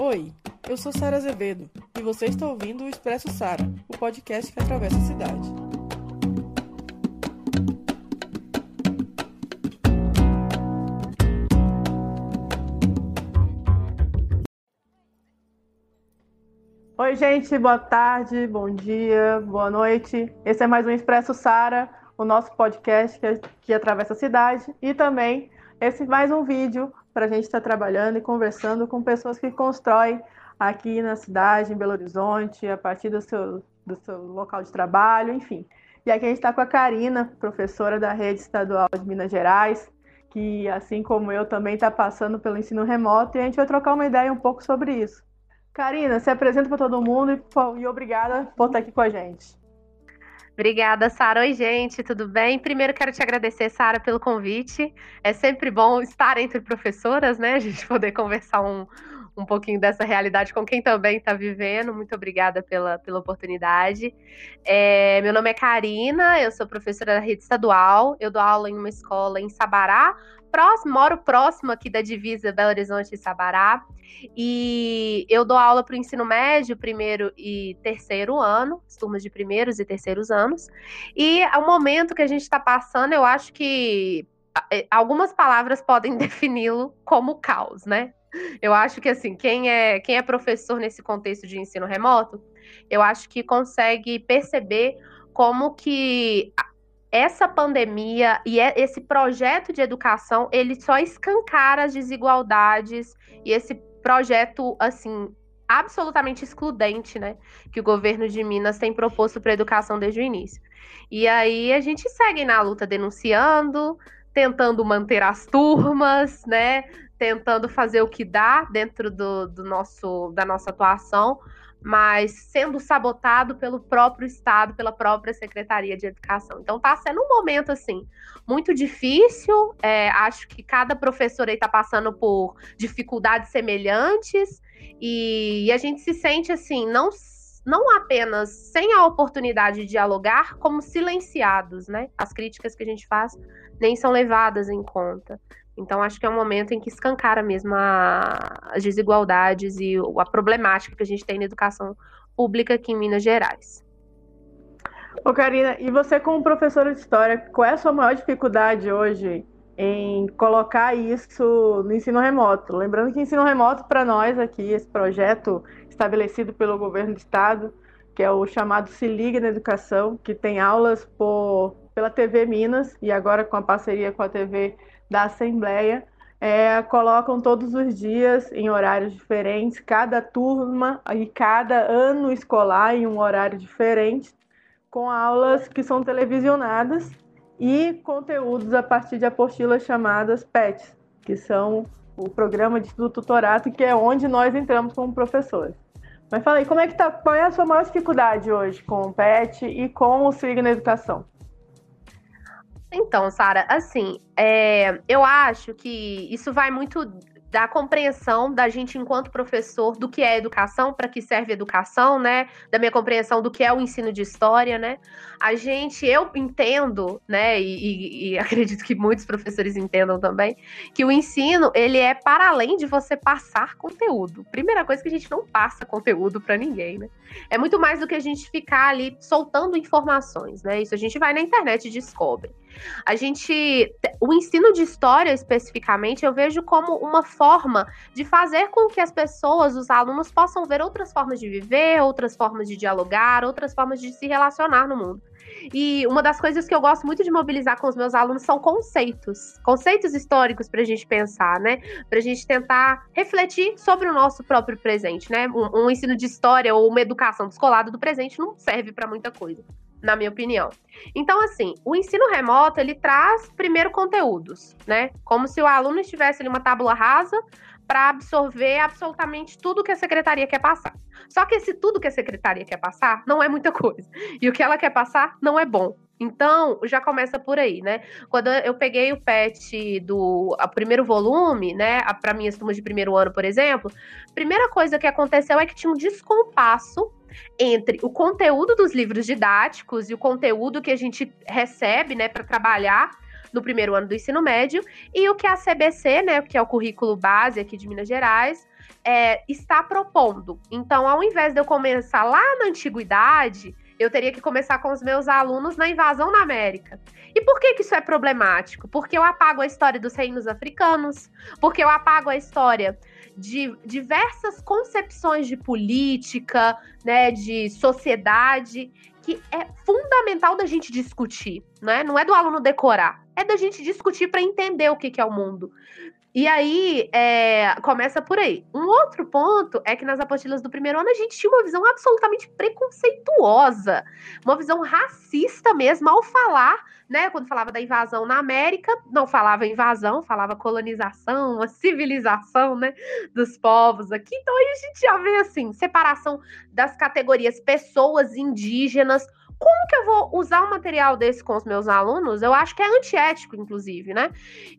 Oi, eu sou Sara Azevedo e você está ouvindo o Expresso Sara, o podcast que atravessa a cidade. Oi, gente, boa tarde, bom dia, boa noite. Esse é mais um Expresso Sara, o nosso podcast que, que atravessa a cidade e também esse mais um vídeo para a gente estar tá trabalhando e conversando com pessoas que constroem aqui na cidade, em Belo Horizonte, a partir do seu, do seu local de trabalho, enfim. E aqui a gente está com a Karina, professora da Rede Estadual de Minas Gerais, que, assim como eu, também está passando pelo ensino remoto, e a gente vai trocar uma ideia um pouco sobre isso. Karina, se apresenta para todo mundo e, e obrigada por estar aqui com a gente. Obrigada, Sara. Oi, gente, tudo bem? Primeiro quero te agradecer, Sara, pelo convite. É sempre bom estar entre professoras, né? A gente poder conversar um, um pouquinho dessa realidade com quem também está vivendo. Muito obrigada pela, pela oportunidade. É, meu nome é Karina, eu sou professora da rede estadual. Eu dou aula em uma escola em Sabará, próximo, moro próximo aqui da divisa Belo Horizonte e Sabará. E eu dou aula para o ensino médio, primeiro e terceiro ano, as turmas de primeiros e terceiros anos. E o momento que a gente está passando, eu acho que é, algumas palavras podem defini-lo como caos, né? Eu acho que assim, quem é, quem é professor nesse contexto de ensino remoto, eu acho que consegue perceber como que essa pandemia e esse projeto de educação, ele só escancara as desigualdades e esse projeto, assim, absolutamente excludente, né, que o governo de Minas tem proposto para a educação desde o início. E aí a gente segue na luta denunciando, tentando manter as turmas, né, tentando fazer o que dá dentro do, do nosso, da nossa atuação, mas sendo sabotado pelo próprio Estado, pela própria Secretaria de Educação. Então está sendo um momento assim muito difícil. É, acho que cada professor está passando por dificuldades semelhantes e, e, a gente se sente assim não não apenas sem a oportunidade de dialogar, como silenciados, né? As críticas que a gente faz nem são levadas em conta. Então, acho que é um momento em que escancara mesmo a, as desigualdades e a problemática que a gente tem na educação pública aqui em Minas Gerais. Ô, Karina, e você, como professora de história, qual é a sua maior dificuldade hoje em colocar isso no ensino remoto? Lembrando que ensino remoto, para nós aqui, esse projeto estabelecido pelo governo do estado, que é o chamado Se Liga na Educação, que tem aulas por, pela TV Minas e agora com a parceria com a TV da Assembleia é, colocam todos os dias em horários diferentes, cada turma e cada ano escolar em um horário diferente, com aulas que são televisionadas e conteúdos a partir de apostilas chamadas PETs, que são o programa de estudo tutorado, que é onde nós entramos como professores. Mas fala aí, como é que tá, qual é a sua maior dificuldade hoje com o PET e com o SIG na educação? Então, Sara, assim, é, eu acho que isso vai muito da compreensão da gente enquanto professor do que é educação, para que serve educação, né? Da minha compreensão do que é o ensino de história, né? A gente, eu entendo, né? E, e, e, acredito que muitos professores entendam também, que o ensino ele é para além de você passar conteúdo. Primeira coisa que a gente não passa conteúdo para ninguém, né? É muito mais do que a gente ficar ali soltando informações, né? Isso a gente vai na internet e descobre. A gente, o ensino de história especificamente, eu vejo como uma forma de fazer com que as pessoas, os alunos, possam ver outras formas de viver, outras formas de dialogar, outras formas de se relacionar no mundo. E uma das coisas que eu gosto muito de mobilizar com os meus alunos são conceitos, conceitos históricos para a gente pensar, né? Para a gente tentar refletir sobre o nosso próprio presente, né? Um, um ensino de história ou uma educação descolada do presente não serve para muita coisa na minha opinião. Então, assim, o ensino remoto, ele traz primeiro conteúdos, né? Como se o aluno estivesse ali uma tábula rasa para absorver absolutamente tudo que a secretaria quer passar. Só que esse tudo que a secretaria quer passar não é muita coisa. E o que ela quer passar não é bom. Então, já começa por aí, né? Quando eu peguei o PET do a primeiro volume, né, para minhas turmas de primeiro ano, por exemplo, primeira coisa que aconteceu é que tinha um descompasso entre o conteúdo dos livros didáticos e o conteúdo que a gente recebe, né, para trabalhar no primeiro ano do ensino médio, e o que a CBC, né, que é o currículo base aqui de Minas Gerais, é, está propondo. Então, ao invés de eu começar lá na antiguidade, eu teria que começar com os meus alunos na invasão na América. E por que, que isso é problemático? Porque eu apago a história dos reinos africanos, porque eu apago a história de diversas concepções de política, né, de sociedade, que é fundamental da gente discutir, né? Não é do aluno decorar, é da gente discutir para entender o que, que é o mundo. E aí, é, começa por aí. Um outro ponto é que nas apostilas do primeiro ano a gente tinha uma visão absolutamente preconceituosa, uma visão racista mesmo ao falar, né? Quando falava da invasão na América, não falava invasão, falava colonização, uma civilização, né? Dos povos aqui. Então aí a gente já vê assim, separação das categorias pessoas indígenas como que eu vou usar um material desse com os meus alunos? Eu acho que é antiético, inclusive, né?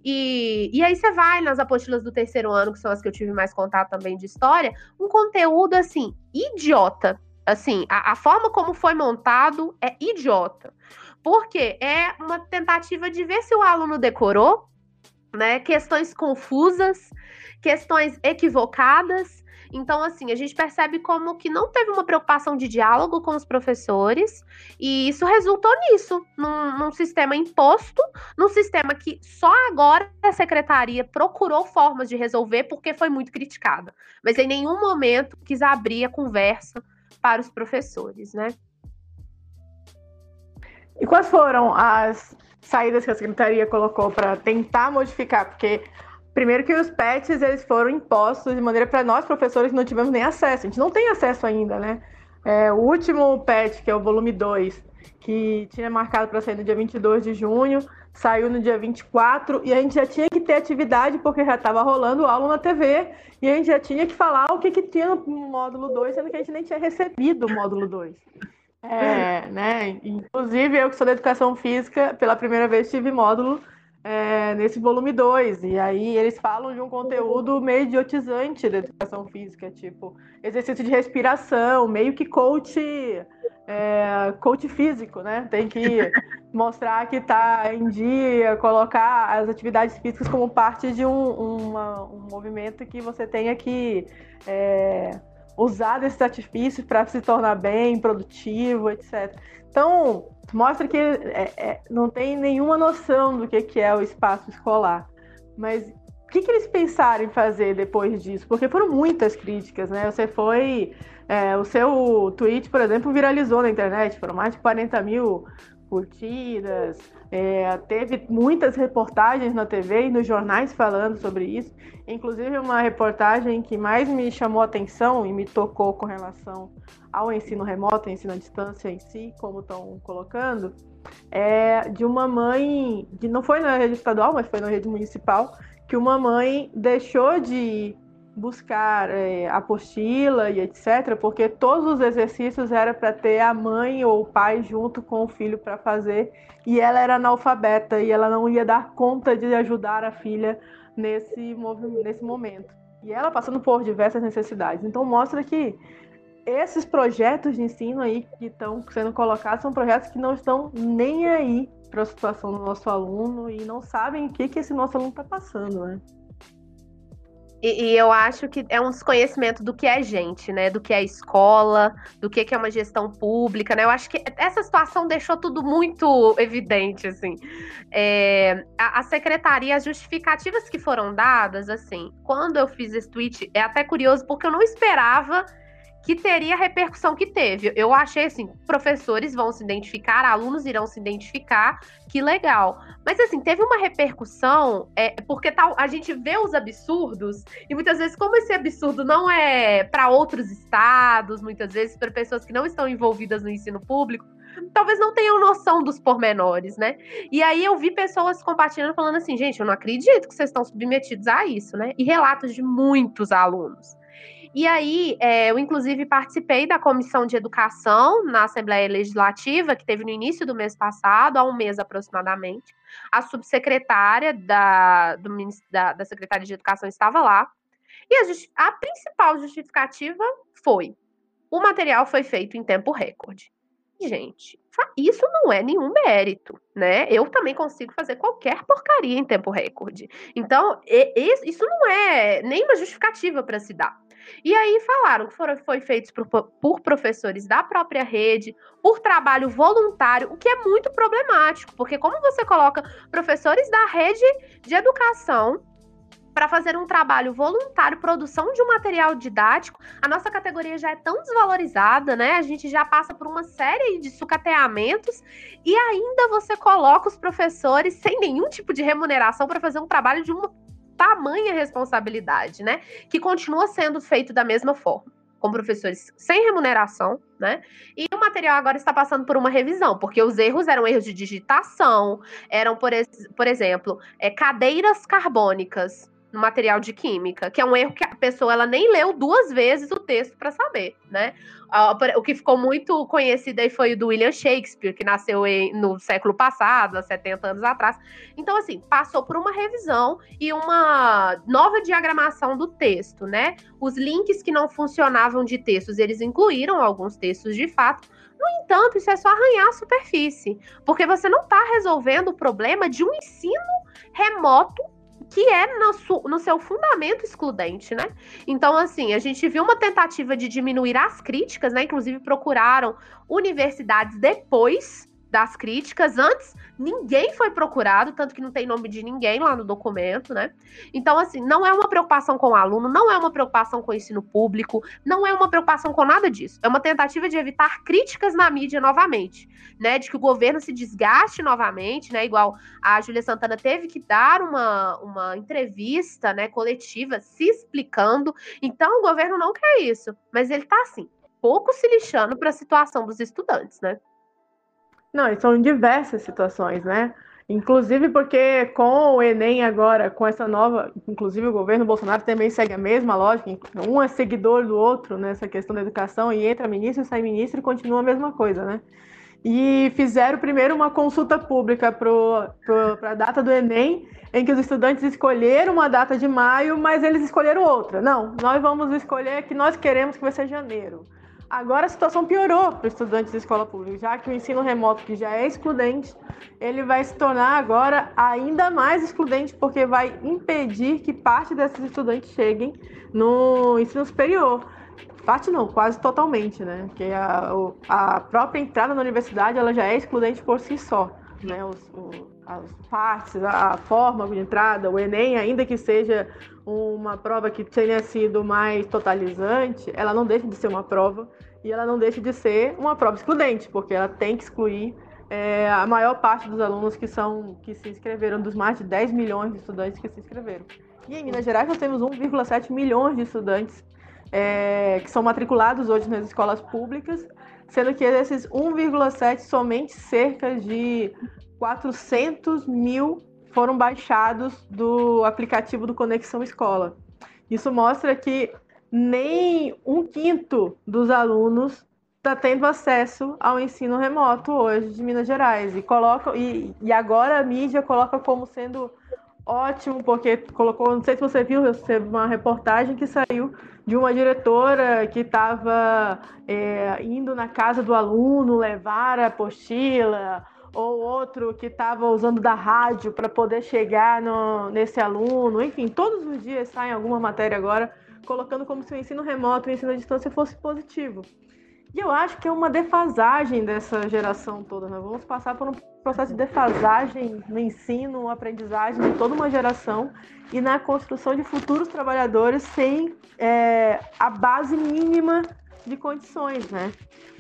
E, e aí você vai nas apostilas do terceiro ano, que são as que eu tive mais contato também de história, um conteúdo assim, idiota. Assim, a, a forma como foi montado é idiota. Porque é uma tentativa de ver se o aluno decorou, né? Questões confusas, questões equivocadas então, assim, a gente percebe como que não teve uma preocupação de diálogo com os professores, e isso resultou nisso, num, num sistema imposto, num sistema que só agora a secretaria procurou formas de resolver porque foi muito criticada. Mas em nenhum momento quis abrir a conversa para os professores, né? E quais foram as saídas que a secretaria colocou para tentar modificar? Porque Primeiro que os PETs eles foram impostos de maneira para nós professores não tivemos nem acesso. A gente não tem acesso ainda, né? É, o último PET, que é o volume 2, que tinha marcado para sair no dia 22 de junho, saiu no dia 24 e a gente já tinha que ter atividade porque já estava rolando aula na TV e a gente já tinha que falar o que, que tinha no módulo 2, sendo que a gente nem tinha recebido o módulo 2. É, né? Inclusive, eu que sou da educação física, pela primeira vez tive módulo é, nesse volume 2. E aí eles falam de um conteúdo meio idiotizante da educação física, tipo exercício de respiração, meio que coach, é, coach físico, né? Tem que mostrar que está em dia, colocar as atividades físicas como parte de um, uma, um movimento que você tenha que é, usar desses artifícios para se tornar bem, produtivo, etc. Então, mostra que é, é, não tem nenhuma noção do que, que é o espaço escolar. Mas o que, que eles pensaram em fazer depois disso? Porque foram muitas críticas, né? Você foi. É, o seu tweet, por exemplo, viralizou na internet, foram mais de 40 mil curtidas, é, teve muitas reportagens na TV e nos jornais falando sobre isso. Inclusive, uma reportagem que mais me chamou atenção e me tocou com relação ao ensino remoto, ensino à distância em si, como estão colocando, é de uma mãe, que não foi na rede estadual, mas foi na rede municipal, que uma mãe deixou de buscar é, apostila e etc, porque todos os exercícios era para ter a mãe ou o pai junto com o filho para fazer, e ela era analfabeta e ela não ia dar conta de ajudar a filha nesse, nesse momento. E ela passando por diversas necessidades. Então mostra que esses projetos de ensino aí que estão sendo colocados são projetos que não estão nem aí para a situação do nosso aluno e não sabem o que, que esse nosso aluno está passando, né? E, e, eu acho que é um desconhecimento do que é gente, né? Do que é escola, do que é uma gestão pública, né? Eu acho que essa situação deixou tudo muito evidente, assim. É, a, a, secretaria, as justificativas que foram dadas, assim, quando eu fiz esse tweet, é até curioso, porque eu não esperava que teria a repercussão que teve. Eu achei assim, professores vão se identificar, alunos irão se identificar, que legal. Mas assim, teve uma repercussão, é, porque tal, a gente vê os absurdos, e muitas vezes, como esse absurdo não é para outros estados, muitas vezes para pessoas que não estão envolvidas no ensino público, talvez não tenham noção dos pormenores, né? E aí eu vi pessoas compartilhando, falando assim, gente, eu não acredito que vocês estão submetidos a isso, né? E relatos de muitos alunos. E aí, é, eu inclusive participei da comissão de educação na Assembleia Legislativa, que teve no início do mês passado, há um mês aproximadamente. A subsecretária da, do, da, da Secretaria de Educação estava lá. E a, a principal justificativa foi: o material foi feito em tempo recorde. gente, isso não é nenhum mérito, né? Eu também consigo fazer qualquer porcaria em tempo recorde. Então, isso não é nem uma justificativa para se dar. E aí falaram que foram, foi feito por, por, professores da própria rede, por trabalho voluntário, o que é muito problemático, porque como você coloca professores da rede de educação para fazer um trabalho voluntário, produção de um material didático, a nossa categoria já é tão desvalorizada, né? A gente já passa por uma série de sucateamentos e ainda você coloca os professores sem nenhum tipo de remuneração para fazer um trabalho de uma tamanha responsabilidade, né? Que continua sendo feito da mesma forma com professores sem remuneração, né? E o material agora está passando por uma revisão, porque os erros eram erros de digitação, eram, por, ex por exemplo, é, cadeiras carbônicas no material de química, que é um erro que a pessoa ela nem leu duas vezes o texto para saber, né? O que ficou muito conhecido aí foi o do William Shakespeare, que nasceu no século passado, há 70 anos atrás. Então, assim, passou por uma revisão e uma nova diagramação do texto, né? Os links que não funcionavam de textos, eles incluíram alguns textos de fato, no entanto, isso é só arranhar a superfície, porque você não está resolvendo o problema de um ensino remoto que é no, no, seu fundamento excludente, né? Então, assim, a gente viu uma tentativa de diminuir as críticas, né? Inclusive procuraram universidades depois das críticas. Antes, ninguém foi procurado, tanto que não tem nome de ninguém lá no documento, né? Então, assim, não é uma preocupação com o aluno, não é uma preocupação com o ensino público, não é uma preocupação com nada disso. É uma tentativa de evitar críticas na mídia novamente, né? De que o governo se desgaste novamente, né? Igual a Júlia Santana teve que dar uma, uma entrevista, né, coletiva, se explicando. Então, o governo não quer isso, mas ele tá assim, pouco se lixando para a situação dos estudantes, né? Não, são diversas situações, né? Inclusive porque com o Enem agora, com essa nova, inclusive o governo Bolsonaro também segue a mesma lógica, um é seguidor do outro nessa questão da educação e entra ministro, sai ministro e continua a mesma coisa, né? E fizeram primeiro uma consulta pública para a data do Enem, em que os estudantes escolheram uma data de maio, mas eles escolheram outra. Não, nós vamos escolher que nós queremos que vai ser janeiro. Agora a situação piorou para estudantes de escola pública, já que o ensino remoto, que já é excludente, ele vai se tornar agora ainda mais excludente, porque vai impedir que parte desses estudantes cheguem no ensino superior. Parte não, quase totalmente, né? Porque a, a própria entrada na universidade ela já é excludente por si só. Né? Os, as partes, a forma de entrada, o Enem, ainda que seja uma prova que tenha sido mais totalizante, ela não deixa de ser uma prova e ela não deixa de ser uma prova excludente, porque ela tem que excluir é, a maior parte dos alunos que são que se inscreveram, dos mais de 10 milhões de estudantes que se inscreveram. E em Minas Gerais nós temos 1,7 milhões de estudantes é, que são matriculados hoje nas escolas públicas, sendo que desses 1,7 somente cerca de 400 mil foram baixados do aplicativo do Conexão Escola. Isso mostra que nem um quinto dos alunos está tendo acesso ao ensino remoto hoje de Minas Gerais. E, coloca, e, e agora a mídia coloca como sendo ótimo, porque colocou, não sei se você viu, uma reportagem que saiu de uma diretora que estava é, indo na casa do aluno levar a apostila ou outro que estava usando da rádio para poder chegar no, nesse aluno. Enfim, todos os dias sai alguma matéria agora colocando como se o ensino remoto, o ensino à distância fosse positivo. E eu acho que é uma defasagem dessa geração toda. Nós vamos passar por um processo de defasagem no ensino, aprendizagem de toda uma geração e na construção de futuros trabalhadores sem é, a base mínima de condições, né?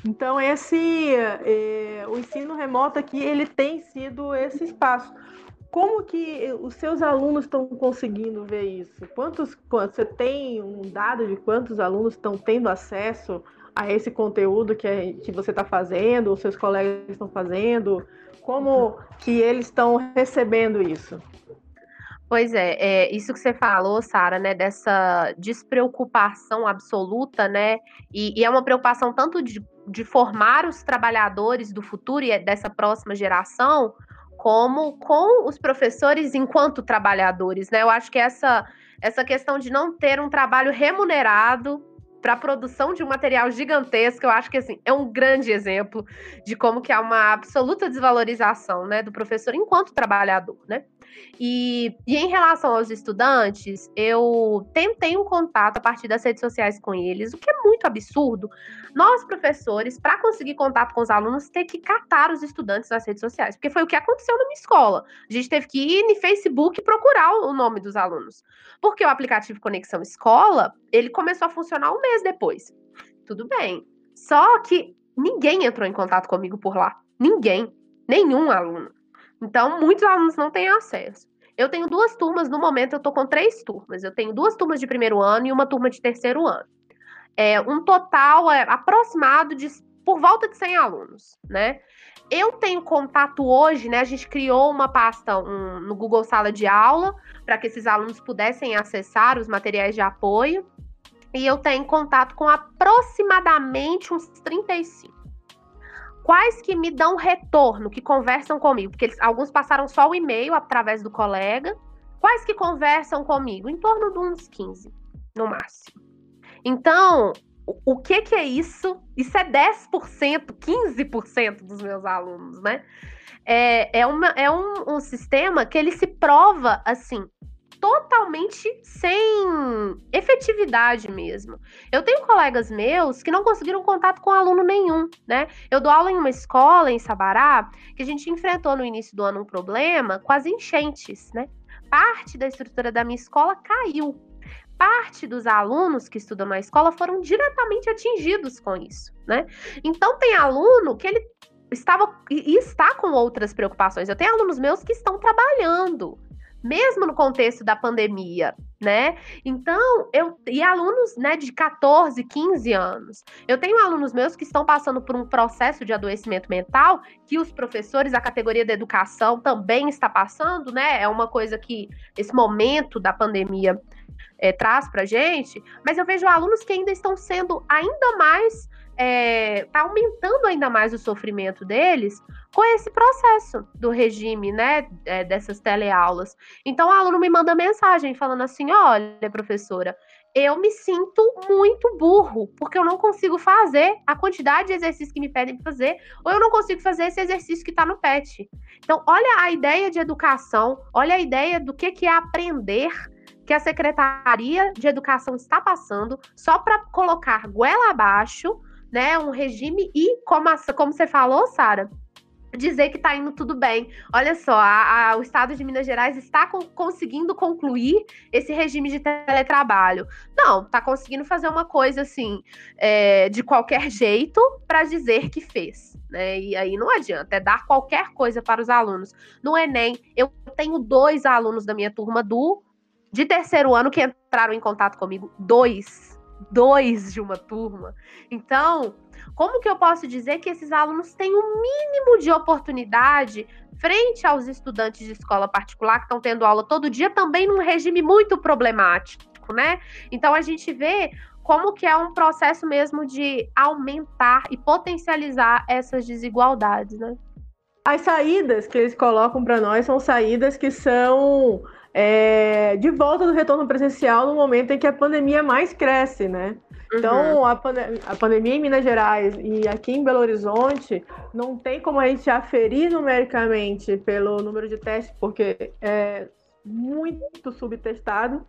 Então esse é, o ensino remoto aqui ele tem sido esse espaço. Como que os seus alunos estão conseguindo ver isso? Quantos, você tem um dado de quantos alunos estão tendo acesso a esse conteúdo que, é, que você está fazendo, os seus colegas estão fazendo? Como que eles estão recebendo isso? Pois é, é, isso que você falou, Sara, né, dessa despreocupação absoluta, né, e, e, é uma preocupação tanto de, de formar os trabalhadores do futuro e é dessa próxima geração, como com os professores enquanto trabalhadores, né? Eu acho que essa, essa questão de não ter um trabalho remunerado para a produção de um material gigantesco, eu acho que assim, é um grande exemplo de como que há uma absoluta desvalorização, né, do professor enquanto trabalhador, né? E, e em relação aos estudantes, eu tentei um contato a partir das redes sociais com eles, o que é muito absurdo. Nós, professores, para conseguir contato com os alunos, ter que catar os estudantes nas redes sociais, porque foi o que aconteceu na minha escola. A gente teve que ir no Facebook procurar o nome dos alunos. Porque o aplicativo Conexão Escola, ele começou a funcionar um mês depois. Tudo bem. Só que ninguém entrou em contato comigo por lá. Ninguém. Nenhum aluno. Então, muitos alunos não têm acesso. Eu tenho duas turmas, no momento eu estou com três turmas. Eu tenho duas turmas de primeiro ano e uma turma de terceiro ano. É um total é, aproximado de por volta de 100 alunos, né? Eu tenho contato hoje, né? A gente criou uma pasta um, no Google Sala de Aula para que esses alunos pudessem acessar os materiais de apoio. E eu tenho contato com aproximadamente uns 35 quais que me dão retorno, que conversam comigo? Porque eles, alguns passaram só o e-mail através do colega. Quais que conversam comigo? Em torno de uns 15, no máximo. Então, o, o que que é isso? Isso é 10%, 15% dos meus alunos, né? É, é, uma, é um, um sistema que ele se prova, assim, totalmente sem efetividade mesmo. Eu tenho colegas meus que não conseguiram contato com aluno nenhum, né? Eu dou aula em uma escola em Sabará que a gente enfrentou no início do ano um problema com as enchentes, né? Parte da estrutura da minha escola caiu. Parte dos alunos que estudam na escola foram diretamente atingidos com isso, né? Então tem aluno que ele estava e está com outras preocupações. Eu tenho alunos meus que estão trabalhando, mesmo no contexto da pandemia, né? Então, eu e alunos, né, de 14, 15 anos. Eu tenho alunos meus que estão passando por um processo de adoecimento mental que os professores, a categoria da educação também está passando, né? É uma coisa que esse momento da pandemia é, traz para gente. Mas eu vejo alunos que ainda estão sendo ainda mais é, tá aumentando ainda mais o sofrimento deles com esse processo do regime, né, é, dessas teleaulas. Então, o aluno me manda mensagem falando assim: olha, professora, eu me sinto muito burro, porque eu não consigo fazer a quantidade de exercícios que me pedem para fazer, ou eu não consigo fazer esse exercício que está no PET. Então, olha a ideia de educação, olha a ideia do que, que é aprender que a Secretaria de Educação está passando só para colocar goela abaixo né, um regime e, como, a, como você falou, Sara, dizer que está indo tudo bem. Olha só, a, a, o Estado de Minas Gerais está com, conseguindo concluir esse regime de teletrabalho. Não, está conseguindo fazer uma coisa assim, é, de qualquer jeito, para dizer que fez. Né? E aí não adianta, é dar qualquer coisa para os alunos. No Enem, eu tenho dois alunos da minha turma do de terceiro ano que entraram em contato comigo, dois dois de uma turma. Então, como que eu posso dizer que esses alunos têm o um mínimo de oportunidade frente aos estudantes de escola particular que estão tendo aula todo dia, também num regime muito problemático, né? Então a gente vê como que é um processo mesmo de aumentar e potencializar essas desigualdades, né? As saídas que eles colocam para nós são saídas que são é, de volta do retorno presencial no momento em que a pandemia mais cresce, né? Então, uhum. a, pande a, pandemia em Minas Gerais e aqui em Belo Horizonte não tem como a gente aferir numericamente pelo número de testes, porque é muito subtestado.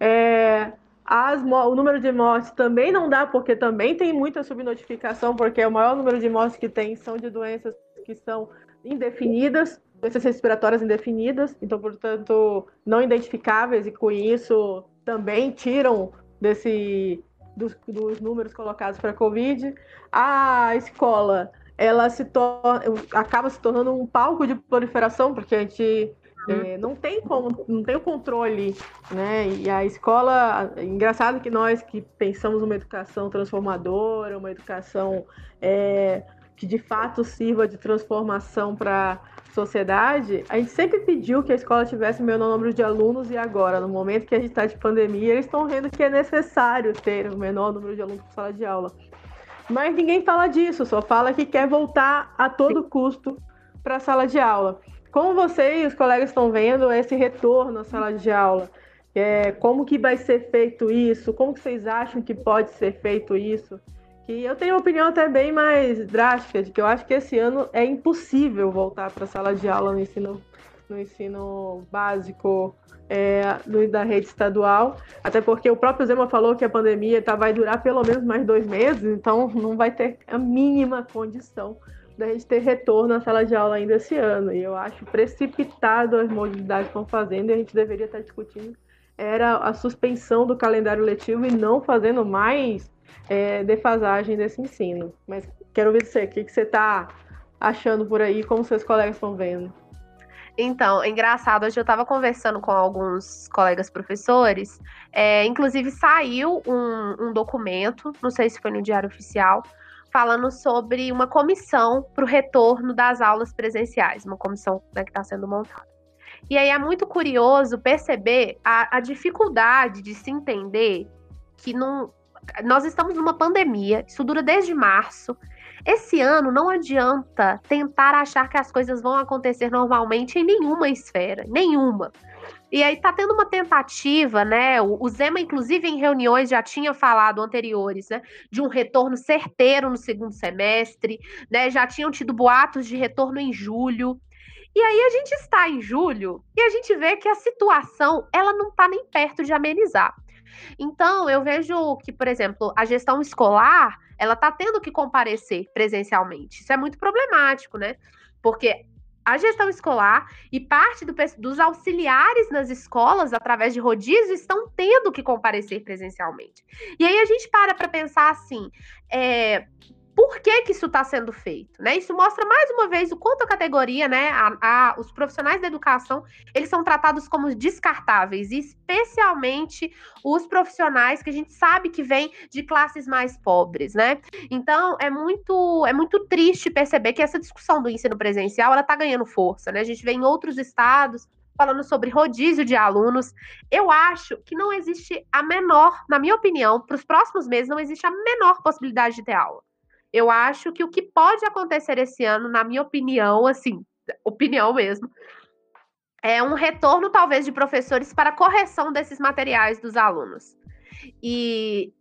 É, as, o número de mortes também não dá, porque também tem muita subnotificação, porque o maior número de mortes que tem são de doenças que são indefinidas doenças respiratórias indefinidas, então, portanto, não identificáveis, e com isso também tiram desse dos, dos números colocados para a Covid. A escola ela se torna, acaba se tornando um palco de proliferação, porque a gente é, não tem como, não tem o controle, né? E a escola, engraçado que nós que pensamos uma educação transformadora, uma educação é, que de fato sirva de transformação para sociedade, a gente sempre pediu que a escola tivesse o menor número de alunos e agora, no momento que a gente está de pandemia, eles estão vendo que é necessário ter o menor número de alunos por sala de aula. Mas ninguém fala disso, só fala que quer voltar a todo custo para a sala de aula. Como você e os colegas estão vendo esse retorno à sala de aula? É, como que vai ser feito isso? Como que vocês acham que pode ser feito isso? Que eu tenho uma opinião até bem mais drástica, de que eu acho que esse ano é impossível voltar para a sala de aula no ensino, no ensino básico é, da rede estadual, até porque o próprio Zema falou que a pandemia tá, vai durar pelo menos mais dois meses, então não vai ter a mínima condição da gente ter retorno à sala de aula ainda esse ano. E eu acho precipitado as modalidades que estão fazendo e a gente deveria estar discutindo era a suspensão do calendário letivo e não fazendo mais é, defasagem desse ensino. Mas quero ver você, o que, que você está achando por aí, como seus colegas estão vendo? Então, é engraçado, hoje eu estava conversando com alguns colegas professores, é, inclusive saiu um, um, documento, não sei se foi no Diário Oficial, falando sobre uma comissão para o retorno das aulas presenciais, uma comissão né, que está sendo montada. E aí é muito curioso perceber a, a dificuldade de se entender que não, nós estamos numa pandemia, isso dura desde março, esse ano não adianta tentar achar que as coisas vão acontecer normalmente em nenhuma esfera, nenhuma. E aí tá tendo uma tentativa, né? O, Zema, inclusive, em reuniões já tinha falado anteriores, né? De um retorno certeiro no segundo semestre, né? Já tinham tido boatos de retorno em julho. E aí a gente está em julho e a gente vê que a situação ela não está nem perto de amenizar. Então, eu vejo que, por exemplo, a gestão escolar, ela está tendo que comparecer presencialmente. Isso é muito problemático, né? Porque a gestão escolar e parte do, dos auxiliares nas escolas, através de rodízio, estão tendo que comparecer presencialmente. E aí a gente para para pensar assim: é, por que, que isso está sendo feito, né? Isso mostra mais uma vez o quanto a categoria, né, a, a, os profissionais da educação, eles são tratados como descartáveis, especialmente os profissionais que a gente sabe que vêm de classes mais pobres, né? Então é muito é muito triste perceber que essa discussão do ensino presencial ela está ganhando força, né? A gente vê em outros estados falando sobre rodízio de alunos. Eu acho que não existe a menor, na minha opinião, para os próximos meses não existe a menor possibilidade de ter aula. Eu acho que o que pode acontecer esse ano, na minha opinião, assim, opinião mesmo, é um retorno talvez de professores para correção desses materiais dos alunos. E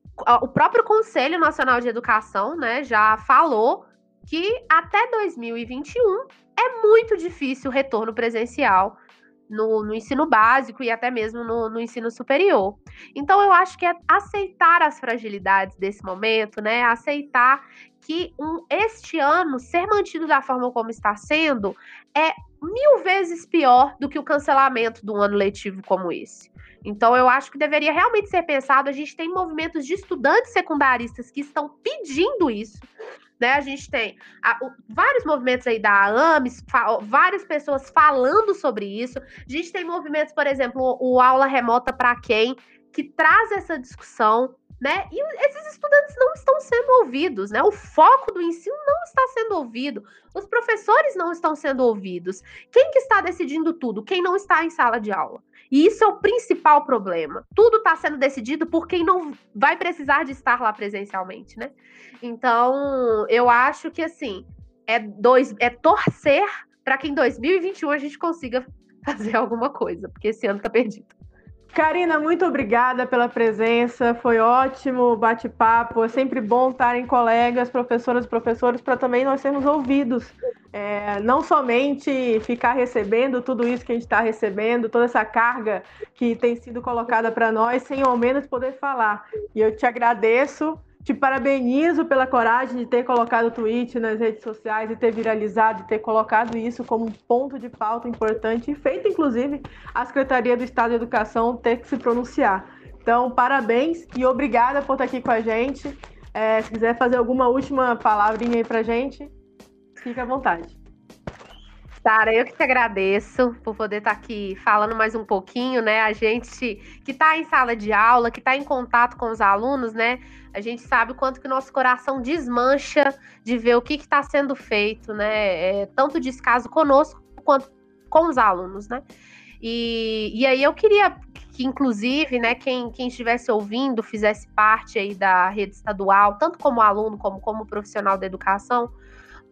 o próprio Conselho Nacional de Educação, né, já falou que até 2021 é muito difícil o retorno presencial no, no, ensino básico e até mesmo no, no, ensino superior. Então, eu acho que é aceitar as fragilidades desse momento, né? Aceitar que um, este ano ser mantido da forma como está sendo é mil vezes pior do que o cancelamento de um ano letivo como esse. Então, eu acho que deveria realmente ser pensado. A gente tem movimentos de estudantes secundaristas que estão pedindo isso. Né? A gente tem a, o, vários movimentos aí da AMES, fa, várias pessoas falando sobre isso. A gente tem movimentos, por exemplo, o, o Aula Remota para Quem, que traz essa discussão né? E esses estudantes não estão sendo ouvidos, né? O foco do ensino não está sendo ouvido, os professores não estão sendo ouvidos. Quem que está decidindo tudo? Quem não está em sala de aula. E isso é o principal problema. Tudo está sendo decidido por quem não vai precisar de estar lá presencialmente, né? Então, eu acho que assim, é dois, é torcer para que em 2021 a gente consiga fazer alguma coisa, porque esse ano está perdido. Karina, muito obrigada pela presença. Foi ótimo bate-papo. É sempre bom estar em colegas, professoras e professores, para também nós sermos ouvidos. É, não somente ficar recebendo tudo isso que a gente está recebendo, toda essa carga que tem sido colocada para nós, sem ao menos poder falar. E eu te agradeço. Te parabenizo pela coragem de ter colocado o tweet nas redes sociais e ter viralizado e ter colocado isso como um ponto de pauta importante e feito, inclusive, a Secretaria do Estado de Educação ter que se pronunciar. Então, parabéns e obrigada por estar aqui com a gente. É, se quiser fazer alguma última palavrinha aí pra gente, fique à vontade. Sara, eu que te agradeço por poder estar aqui falando mais um pouquinho, né? A gente que está em sala de aula, que está em contato com os alunos, né? A gente sabe o quanto que o nosso coração desmancha de ver o que está sendo feito, né? É, tanto descaso conosco quanto com os alunos, né? E, e aí eu queria que, inclusive, né, quem, quem estivesse ouvindo fizesse parte aí da rede estadual, tanto como aluno como como profissional da educação,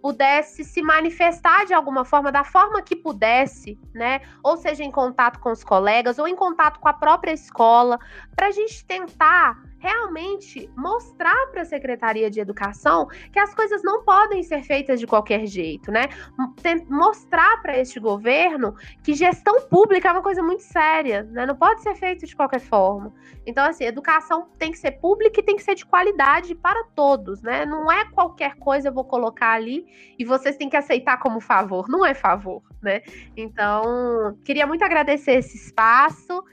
pudesse se manifestar de alguma forma, da forma que pudesse, né? Ou seja, em contato com os colegas, ou em contato com a própria escola, para a gente tentar realmente mostrar para a Secretaria de Educação que as coisas não podem ser feitas de qualquer jeito, né? Mostrar para este governo que gestão pública é uma coisa muito séria, né? Não pode ser feito de qualquer forma. Então, assim, educação tem que ser pública e tem que ser de qualidade para todos, né? Não é qualquer coisa eu vou colocar ali e vocês têm que aceitar como favor. Não é favor, né? Então, queria muito agradecer esse espaço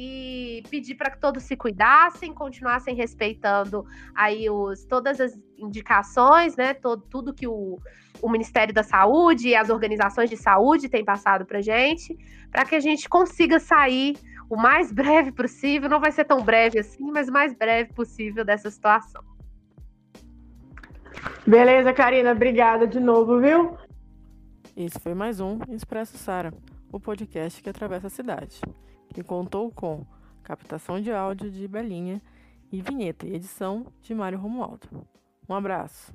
e pedir para que todos se cuidassem, continuassem respeitando aí os, todas as indicações, né? Todo, tudo que o, o Ministério da Saúde e as organizações de saúde têm passado para gente, para que a gente consiga sair o mais breve possível. Não vai ser tão breve assim, mas o mais breve possível dessa situação. Beleza, Karina, obrigada de novo, viu? Esse foi mais um Expresso Sara, o podcast que atravessa a cidade que contou com captação de áudio de Belinha e vinheta e edição de Mário Romualdo. Um abraço!